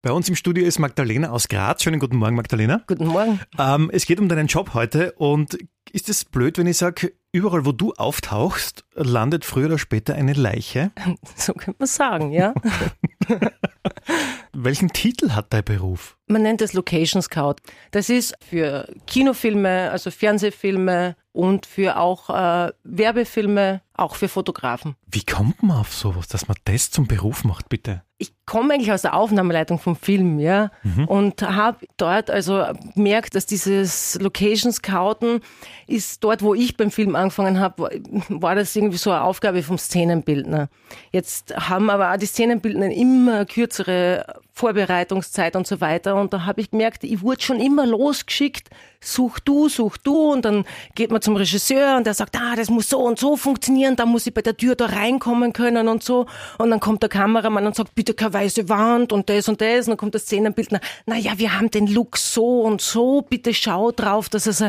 Bei uns im Studio ist Magdalena aus Graz. Schönen guten Morgen, Magdalena. Guten Morgen. Ähm, es geht um deinen Job heute und ist es blöd, wenn ich sage, überall wo du auftauchst, landet früher oder später eine Leiche? So könnte man sagen, ja. Welchen Titel hat dein Beruf? Man nennt es Location Scout. Das ist für Kinofilme, also Fernsehfilme und für auch äh, Werbefilme, auch für Fotografen. Wie kommt man auf sowas, dass man das zum Beruf macht, bitte? Ich komme eigentlich aus der Aufnahmeleitung vom Film, ja, mhm. und habe dort also gemerkt, dass dieses Location Scouten ist dort, wo ich beim Film angefangen habe, war das irgendwie so eine Aufgabe vom Szenenbildner. Jetzt haben aber auch die Szenenbildner immer kürzere Vorbereitungszeit und so weiter. Und da habe ich gemerkt, ich wurde schon immer losgeschickt, such du, such du. Und dann geht man zum Regisseur und der sagt, ah, das muss so und so funktionieren, da muss ich bei der Tür da reinkommen können und so. Und dann kommt der Kameramann und sagt, bitte keine weiße Wand und das und das. Und dann kommt der Szenenbildner, naja, wir haben den Look so und so, bitte schau drauf, dass es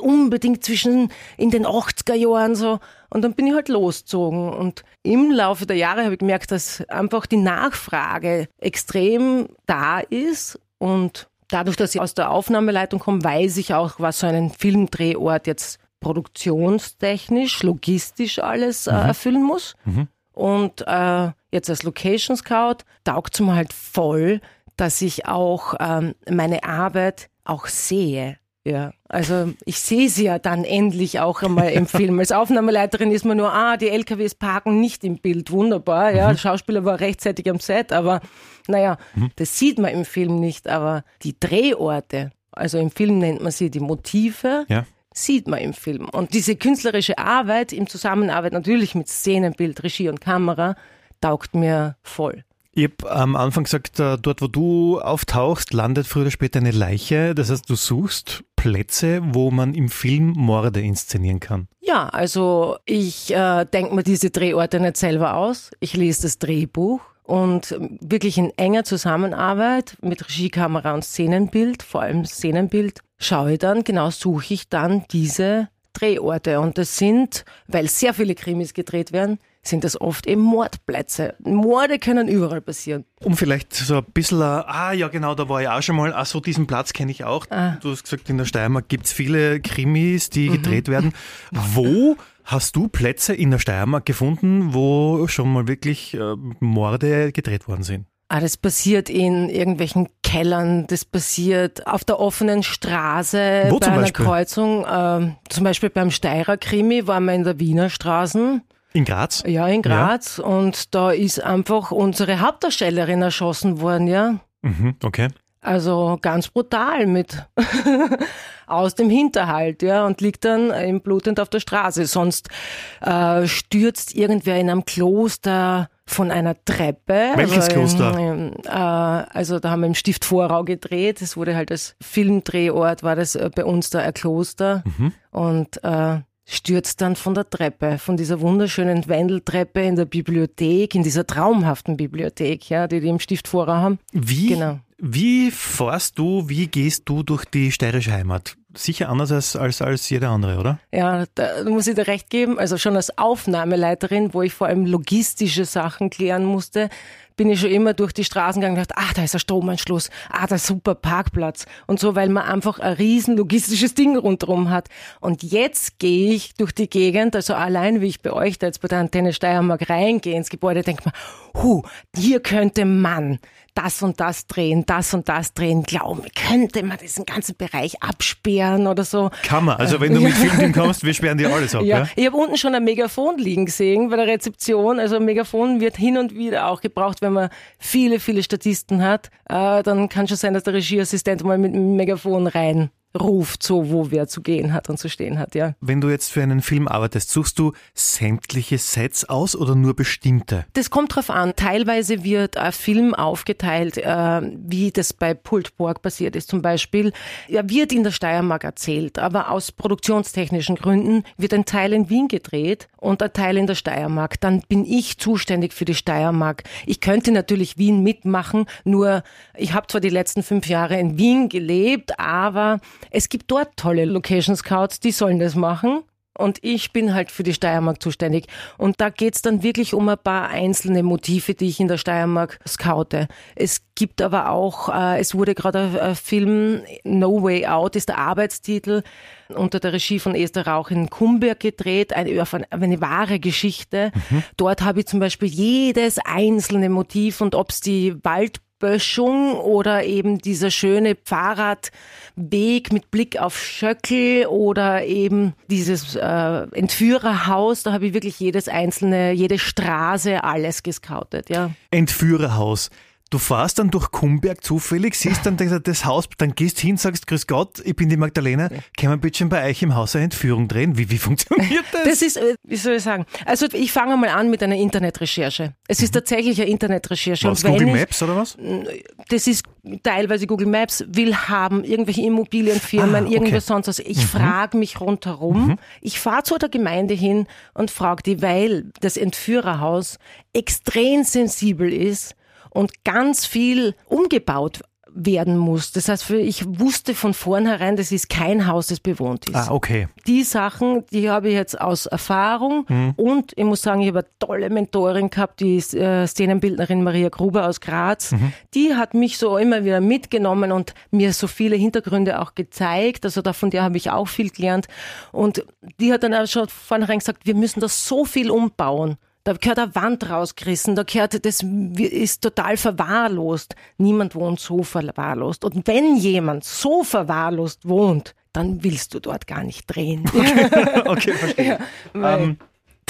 unbedingt zwischen in den 80er Jahren so. Und dann bin ich halt losgezogen. Und im Laufe der Jahre habe ich gemerkt, dass einfach die Nachfrage extrem da ist. Und dadurch, dass ich aus der Aufnahmeleitung komme, weiß ich auch, was so einen Filmdrehort jetzt produktionstechnisch, logistisch alles äh, mhm. erfüllen muss. Mhm. Und äh, jetzt als Location Scout taugt es mir halt voll, dass ich auch ähm, meine Arbeit auch sehe. Ja, also ich sehe sie ja dann endlich auch einmal im Film. Als Aufnahmeleiterin ist man nur, ah, die LKWs parken nicht im Bild, wunderbar. Ja, mhm. der Schauspieler war rechtzeitig am Set, aber naja, mhm. das sieht man im Film nicht. Aber die Drehorte, also im Film nennt man sie die Motive, ja. Sieht man im Film. Und diese künstlerische Arbeit im Zusammenarbeit natürlich mit Szenenbild, Regie und Kamera taugt mir voll. Ich habe am Anfang gesagt, äh, dort wo du auftauchst, landet früher oder später eine Leiche. Das heißt, du suchst Plätze, wo man im Film Morde inszenieren kann. Ja, also ich äh, denke mir diese Drehorte nicht selber aus. Ich lese das Drehbuch und wirklich in enger Zusammenarbeit mit Regie, Kamera und Szenenbild, vor allem Szenenbild, schaue ich dann, genau suche ich dann diese Drehorte. Und das sind, weil sehr viele Krimis gedreht werden, sind das oft eben Mordplätze. Morde können überall passieren. Um vielleicht so ein bisschen, ah ja genau, da war ich auch schon mal, ah so diesen Platz kenne ich auch. Ah. Du hast gesagt, in der Steiermark gibt es viele Krimis, die mhm. gedreht werden. Wo hast du Plätze in der Steiermark gefunden, wo schon mal wirklich äh, Morde gedreht worden sind? Ah, das passiert in irgendwelchen Kellern, das passiert auf der offenen Straße Wo bei einer Beispiel? Kreuzung. Äh, zum Beispiel beim Steirer Krimi waren wir in der Wiener Straßen. In Graz? Ja, in Graz. Ja. Und da ist einfach unsere Hauptdarstellerin erschossen worden, ja. Mhm, okay. Also ganz brutal mit aus dem Hinterhalt, ja, und liegt dann im blutend auf der Straße. Sonst äh, stürzt irgendwer in einem Kloster von einer Treppe. Welches also, Kloster? Ähm, äh, also da haben wir im Stift Vorrau gedreht. Es wurde halt als Filmdrehort, war das äh, bei uns da ein Kloster. Mhm. Und äh, stürzt dann von der Treppe, von dieser wunderschönen Wendeltreppe in der Bibliothek, in dieser traumhaften Bibliothek, ja, die die im Stift Vorrau haben. Wie, genau. wie fährst du, wie gehst du durch die steirische Heimat? Sicher anders als, als, als jeder andere, oder? Ja, da muss ich dir recht geben. Also schon als Aufnahmeleiterin, wo ich vor allem logistische Sachen klären musste, bin ich schon immer durch die Straßen gegangen und dachte, ah, da ist ein Stromanschluss, ah, da ist super Parkplatz und so, weil man einfach ein riesen logistisches Ding rundherum hat. Und jetzt gehe ich durch die Gegend, also allein wie ich bei euch da jetzt bei der Antenne Steiermark reingehe ins Gebäude, denke man, hu, hier könnte man das und das drehen, das und das drehen, glauben, könnte man diesen ganzen Bereich absperren oder so. Kann man. Also wenn du mit Filmteam kommst, wir sperren dir alles ab. Ja, ja? ich habe unten schon ein Megafon liegen gesehen bei der Rezeption. Also ein Megafon wird hin und wieder auch gebraucht, wenn man viele, viele Statisten hat. Äh, dann kann schon sein, dass der Regieassistent mal mit einem Megafon rein ruft, so wo wer zu gehen hat und zu stehen hat, ja. Wenn du jetzt für einen Film arbeitest, suchst du sämtliche Sets aus oder nur bestimmte? Das kommt drauf an. Teilweise wird ein Film aufgeteilt, äh, wie das bei Pultborg passiert ist zum Beispiel. Er wird in der Steiermark erzählt, aber aus produktionstechnischen Gründen wird ein Teil in Wien gedreht und ein Teil in der Steiermark. Dann bin ich zuständig für die Steiermark. Ich könnte natürlich Wien mitmachen, nur ich habe zwar die letzten fünf Jahre in Wien gelebt, aber es gibt dort tolle Location Scouts, die sollen das machen. und ich bin halt für die Steiermark zuständig. Und da geht's dann wirklich um ein paar einzelne Motive, die ich in der Steiermark scoute. Es gibt aber auch, äh, es wurde gerade ein Film, No Way Out ist der Arbeitstitel, unter der Regie von Esther Rauch in Kumberg gedreht, eine, eine, wahre Geschichte. Mhm. Dort habe ich zum Beispiel jedes einzelne Motiv und ob es die Wald Böschung oder eben dieser schöne Fahrradweg mit Blick auf Schöckel oder eben dieses äh, Entführerhaus, da habe ich wirklich jedes einzelne, jede Straße, alles gescoutet, ja. Entführerhaus. Du fährst dann durch Kumberg zufällig, siehst dann das Haus, dann gehst hin, sagst, grüß Gott, ich bin die Magdalena, können wir bitte bei euch im Haus eine Entführung drehen? Wie, wie funktioniert das? Das ist, äh, wie soll ich sagen, also ich fange mal an mit einer Internetrecherche. Es ist mhm. tatsächlich eine Internetrecherche. Was, Google ich, Maps oder was? Das ist teilweise Google Maps, will haben, irgendwelche Immobilienfirmen, ah, okay. irgendwas sonst was. Ich mhm. frage mich rundherum. Mhm. Ich fahre zu der Gemeinde hin und frage die, weil das Entführerhaus extrem sensibel ist und ganz viel umgebaut werden muss. Das heißt, ich wusste von vornherein, das ist kein Haus, das bewohnt ist. Ah, okay. Die Sachen, die habe ich jetzt aus Erfahrung mhm. und ich muss sagen, ich habe eine tolle Mentorin gehabt, die äh, Szenenbildnerin Maria Gruber aus Graz. Mhm. Die hat mich so immer wieder mitgenommen und mir so viele Hintergründe auch gezeigt. Also da von der habe ich auch viel gelernt. Und die hat dann auch schon vornherein gesagt, wir müssen das so viel umbauen. Da gehört eine Wand rausgerissen, da gehört, das ist total verwahrlost. Niemand wohnt so verwahrlost. Und wenn jemand so verwahrlost wohnt, dann willst du dort gar nicht drehen. Okay, okay verstehe. Ja, ähm,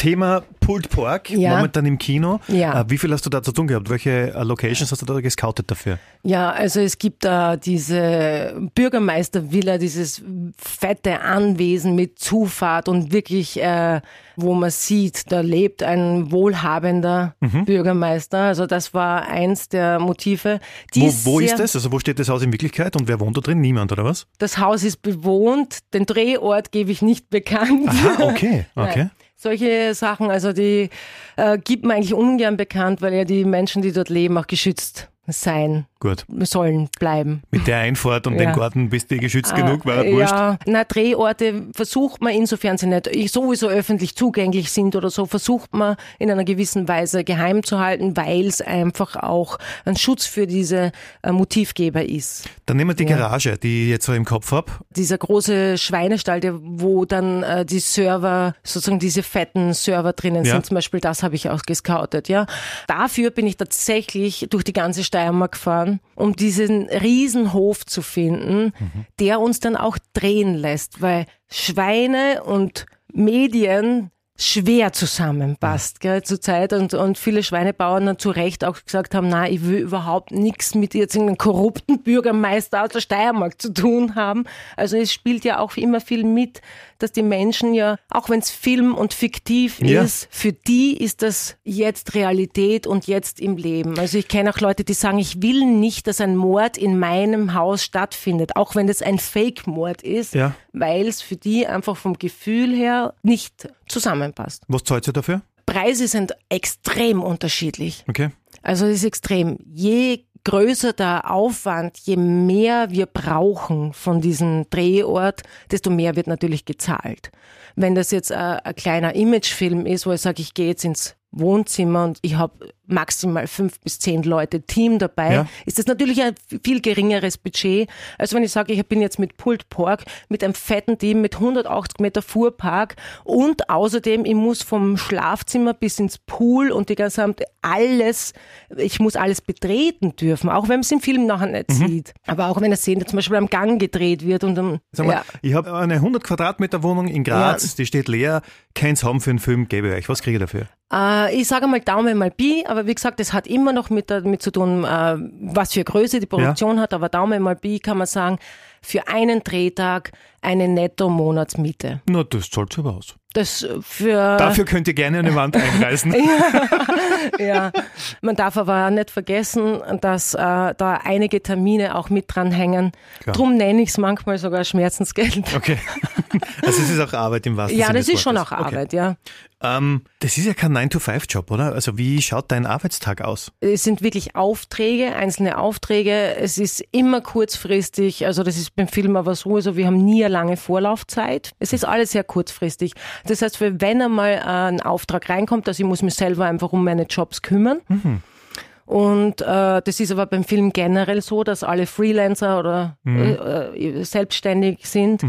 Thema Pulled Pork, ja. momentan im Kino. Ja. Äh, wie viel hast du da zu tun gehabt? Welche äh, Locations hast du da gescoutet dafür? Ja, also es gibt da diese Bürgermeistervilla, dieses fette Anwesen mit Zufahrt und wirklich, äh, wo man sieht, da lebt ein wohlhabender mhm. Bürgermeister. Also das war eins der Motive. wo wo ist das? Also wo steht das Haus in Wirklichkeit und wer wohnt da drin? Niemand, oder was? Das Haus ist bewohnt. Den Drehort gebe ich nicht bekannt. Aha, okay, okay. Solche Sachen, also die äh, gibt man eigentlich ungern bekannt, weil ja die Menschen, die dort leben, auch geschützt sein Gut. sollen bleiben. Mit der Einfahrt und ja. dem Garten bist du geschützt ah, genug, war wurscht. Ja, na, Drehorte versucht man, insofern sie nicht sowieso öffentlich zugänglich sind oder so, versucht man in einer gewissen Weise geheim zu halten, weil es einfach auch ein Schutz für diese äh, Motivgeber ist. Dann nehmen wir die ja. Garage, die ich jetzt so im Kopf habe. Dieser große Schweinestall, wo dann äh, die Server, sozusagen diese fetten Server drinnen ja. sind, zum Beispiel das habe ich auch gescoutet, ja. Dafür bin ich tatsächlich durch die ganze Steiermark gefahren um diesen Riesenhof zu finden, mhm. der uns dann auch drehen lässt, weil Schweine und Medien schwer zusammenpasst gell, zur Zeit und, und viele Schweinebauern dann zu Recht auch gesagt haben, na, ich will überhaupt nichts mit jetzt irgendeinem korrupten Bürgermeister aus der Steiermark zu tun haben. Also es spielt ja auch immer viel mit, dass die Menschen ja, auch wenn es Film und fiktiv ja. ist, für die ist das jetzt Realität und jetzt im Leben. Also ich kenne auch Leute, die sagen, ich will nicht, dass ein Mord in meinem Haus stattfindet, auch wenn es ein Fake-Mord ist, ja. weil es für die einfach vom Gefühl her nicht zusammenpasst. Was zahlt ihr dafür? Preise sind extrem unterschiedlich. Okay. Also es ist extrem. Je größer der Aufwand, je mehr wir brauchen von diesem Drehort, desto mehr wird natürlich gezahlt. Wenn das jetzt ein, ein kleiner Imagefilm ist, wo ich sage, ich gehe jetzt ins Wohnzimmer und ich habe maximal fünf bis zehn Leute Team dabei, ja. ist das natürlich ein viel geringeres Budget. Also wenn ich sage, ich bin jetzt mit Pulled Pork, mit einem fetten Team, mit 180 Meter Fuhrpark und außerdem, ich muss vom Schlafzimmer bis ins Pool und die gesamte alles, ich muss alles betreten dürfen, auch wenn man es im Film nachher nicht mhm. sieht. Aber auch wenn eine Szene zum Beispiel am Gang gedreht wird und dann, Sag mal, ja. ich habe eine 100 Quadratmeter Wohnung in Graz, ja. die steht leer, keins haben für einen Film, gebe ich euch. Was kriege ich dafür? Äh, ich sage mal Daumen mal Pi, aber wie gesagt, das hat immer noch mit damit zu tun, äh, was für Größe die Produktion ja. hat, aber Daumen mal Pi kann man sagen, für einen Drehtag eine Netto-Monatsmiete. Na, das zahlt sich aber aus. Das für Dafür könnt ihr gerne eine Wand einreißen. ja, ja, man darf aber nicht vergessen, dass äh, da einige Termine auch mit dranhängen. Klar. Drum nenne ich es manchmal sogar Schmerzensgeld. Okay. also es ist auch Arbeit im wahrsten ja, Sinne das ist schon auch Okay. Arbeit, ja. Ähm, das ist ja kein 9-to-5-Job, oder? Also wie schaut dein Arbeitstag aus? Es sind wirklich Aufträge, einzelne Aufträge. Es ist immer kurzfristig. Also das ist beim Film aber so, also wir haben nie eine lange Vorlaufzeit. Es ist alles sehr kurzfristig. Das heißt, wenn einmal ein Auftrag reinkommt, also ich muss mich selber einfach um meine Jobs kümmern. Und äh, das ist aber beim Film generell so, dass alle Freelancer oder äh, äh, selbstständig sind.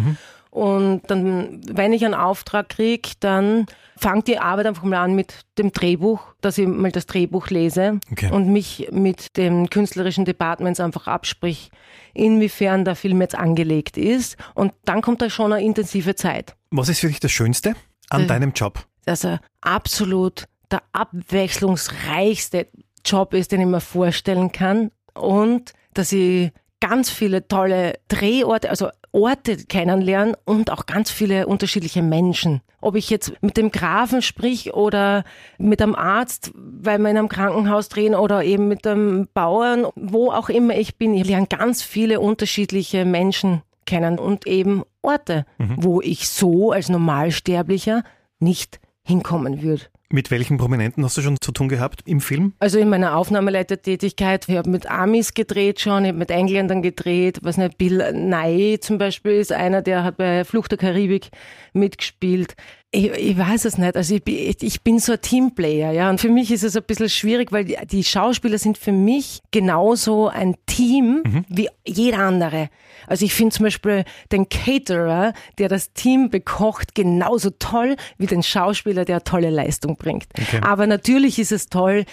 Und dann, wenn ich einen Auftrag kriege, dann fängt die Arbeit einfach mal an mit dem Drehbuch, dass ich mal das Drehbuch lese Okay. und mich mit den künstlerischen Departments einfach absprich, inwiefern der Film jetzt angelegt ist. Und dann kommt da schon eine intensive Zeit. Was ist für dich das Schönste an Äh. deinem Job? Dass er absolut der abwechslungsreichste Job ist, den ich mir vorstellen kann. Und dass ich ganz viele tolle Drehorte, also Orte kennenlernen und auch ganz viele unterschiedliche Menschen. Ob ich jetzt mit dem Grafen sprich oder mit einem Arzt, weil wir in einem Krankenhaus drehen oder eben mit einem Bauern, wo auch immer ich bin, ich lerne ganz viele unterschiedliche Menschen kennen und eben Orte, wo ich so als Normalsterblicher nicht hinkommen würde. Mit welchen Prominenten hast du schon zu tun gehabt im Film? Also in meiner Aufnahmeleitertätigkeit, ich habe mit Amis gedreht schon, ich habe mit Engländern gedreht, was nicht, Bill Nye zum Beispiel ist einer, der hat bei Flucht der Karibik mitgespielt. Ich, ich weiß es nicht, also ich, bin- ich bin so ein Teamplayer, ja, und für mich ist es ein bisschen schwierig, weil die, die Schauspieler sind für mich genauso ein Team wie jeder andere. Also ich finde zum Beispiel den Caterer, der das Team bekocht, genauso toll wie den Schauspieler, der eine tolle Leistung bringt. Aber natürlich ist es toll,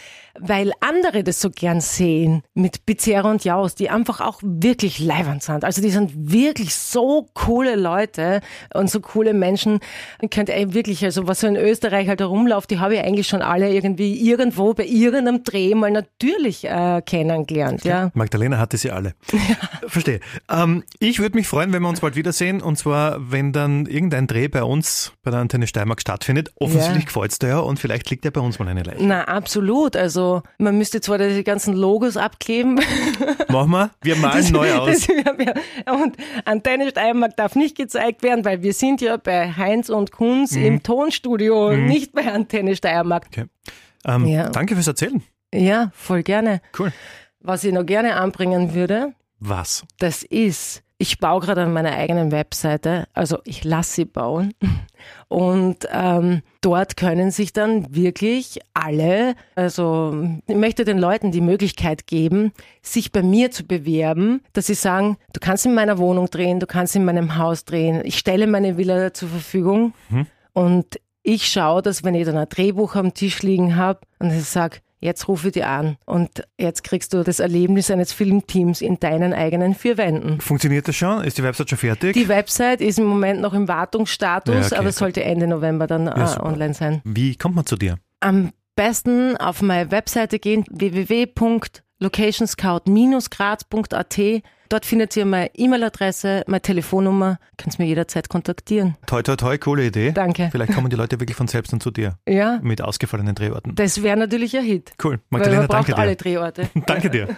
weil andere das so gern sehen mit Pizzerra und Jaus, die einfach auch wirklich leibend sind. Also die sind wirklich so coole Leute und so coole Menschen. Man könnte wirklich, also was so in Österreich halt herumläuft, die habe ich eigentlich schon alle irgendwie irgendwo bei irgendeinem Dreh mal natürlich äh, kennengelernt. Ja. Magdalena hatte sie alle. Verstehe. Ähm, ich würde mich freuen, wenn wir uns bald wiedersehen. Und zwar, wenn dann irgendein Dreh bei uns bei der Antenne Steiermark stattfindet. Offensichtlich Ja. gefällt's dir ja und vielleicht liegt ja bei uns mal eine Leiche. Na, absolut. Also man müsste zwar die ganzen Logos abkleben. Machen wir. Wir malen neu aus. Das, ja, und Antenne Steiermark darf nicht gezeigt werden, weil wir sind ja bei Heinz und Kunz Mhm. im Tonstudio, nicht bei Antenne Steiermark. Okay. Ähm, Ja. Danke fürs Erzählen. Ja, voll gerne. Cool. Was ich noch gerne anbringen würde, Was? das ist, ich baue gerade an meiner eigenen Webseite, also ich lasse sie bauen. Und ähm, dort können sich dann wirklich alle, also ich möchte den Leuten die Möglichkeit geben, sich bei mir zu bewerben, dass sie sagen, du kannst in meiner Wohnung drehen, du kannst in meinem Haus drehen, ich stelle meine Villa zur Verfügung und ich schaue, dass wenn ich dann ein Drehbuch am Tisch liegen habe und ich sage, jetzt rufe dir an und jetzt kriegst du das Erlebnis eines Filmteams in deinen eigenen vier Wänden. Funktioniert das schon? Ist die Website schon fertig? Die Website ist im Moment noch im Wartungsstatus, Ja, okay, aber sollte Ende November dann äh, super. online sein. Wie kommt man zu dir? Am besten auf meine Webseite gehen, www.locationscout-graz.at. Dort findet ihr meine E-Mail-Adresse, meine Telefonnummer, könnt mir jederzeit kontaktieren. Toi, toi, toi, coole Idee. Danke. Vielleicht kommen die Leute wirklich von selbst dann zu dir Ja, mit ausgefallenen Drehorten. das wäre natürlich ein Hit. Cool. Weil Magdalena, man braucht danke alle dir. Drehorte. Danke dir.